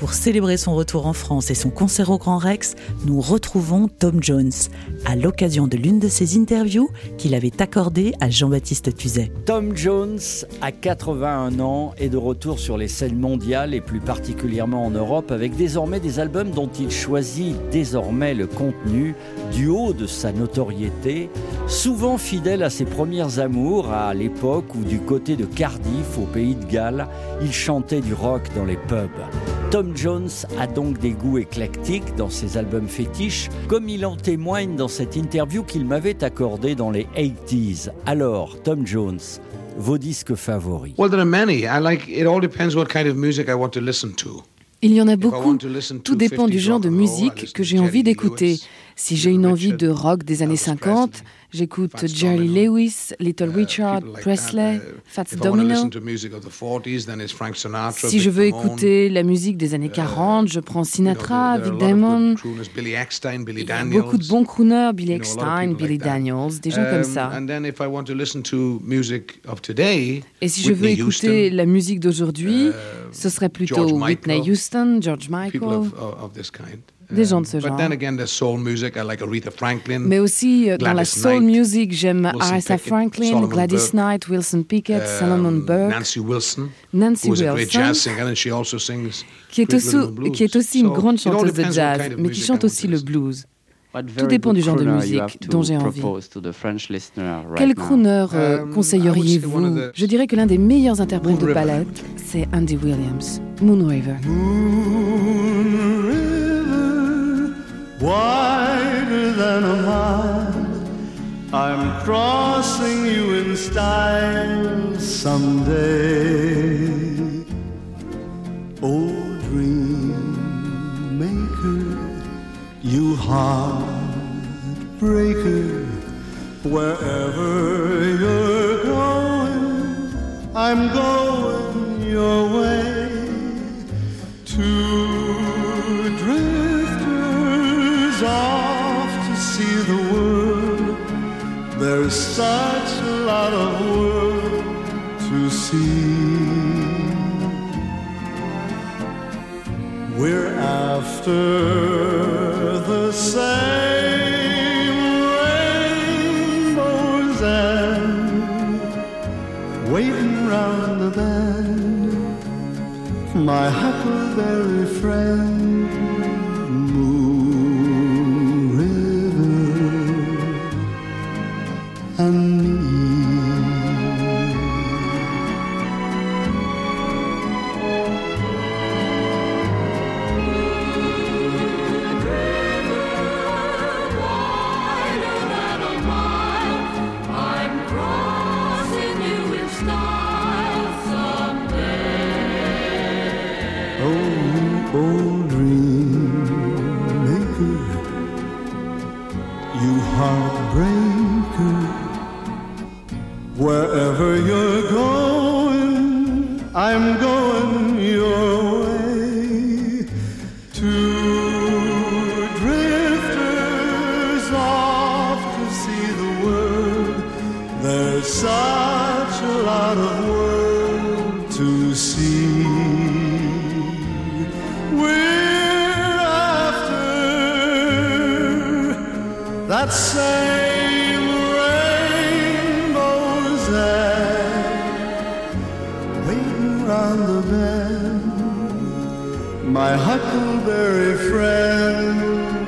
pour célébrer son retour en France et son concert au Grand Rex, nous retrouvons Tom Jones, à l'occasion de l'une de ses interviews qu'il avait accordée à Jean-Baptiste Tuzet. Tom Jones, à 81 ans, est de retour sur les scènes mondiales et plus particulièrement en Europe, avec désormais des albums dont il choisit désormais le contenu du haut de sa notoriété, souvent fidèle à ses premières amours, à l'époque où du côté de Cardiff, au pays de Galles, il chantait du rock dans les pubs. Jones a donc des goûts éclectiques dans ses albums fétiches, comme il en témoigne dans cette interview qu'il m'avait accordée dans les 80s. Alors, Tom Jones, vos disques favoris Well, there are many. I like. It all depends what kind of music I want to listen to. Il y en a beaucoup. Tout dépend du genre de musique que j'ai envie d'écouter. Si j'ai une envie de rock des années 50, j'écoute Jerry Lewis, Little Richard, Presley, Fats Domino. Si je veux écouter la musique des années 40, je prends Sinatra, Vic Damon. Beaucoup de bons crooners, Billy Eckstein, Billy Daniels, des gens comme ça. Et si je veux écouter la musique d'aujourd'hui, ce serait plutôt Whitney Houston, George Michael des gens de ce genre. Mais aussi euh, dans la soul music, j'aime Aretha Franklin, Gladys Knight, Wilson Pickett, Solomon Burke, Nancy Wilson, Nancy Wilson qui est, aussi, qui est aussi une grande chanteuse de jazz, mais qui chante aussi le blues. Tout dépend du genre de musique dont j'ai envie. Quel crooner euh, um, conseilleriez-vous? Je dirais que l'un des meilleurs interprètes de palette, c'est Andy Williams, Moon River. Wider than a mile. I'm crossing you in style someday. Oh, dream maker, you heartbreaker, wherever you're going, I'm going your way to the world. There's such a lot of world to see. We're after the same rainbows and waiting round the bend. My huckleberry friend Wherever you're going, I'm going your way. Two drifters off to see the world. There's such a lot of world to see. that same rainbow's end, waiting round the bend, my huckleberry friend.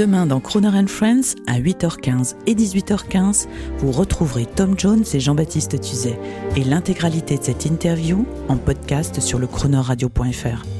Demain dans Croner and Friends, à 8h15 et 18h15, vous retrouverez Tom Jones et Jean-Baptiste Tuzet et l'intégralité de cette interview en podcast sur le chronoradio.fr.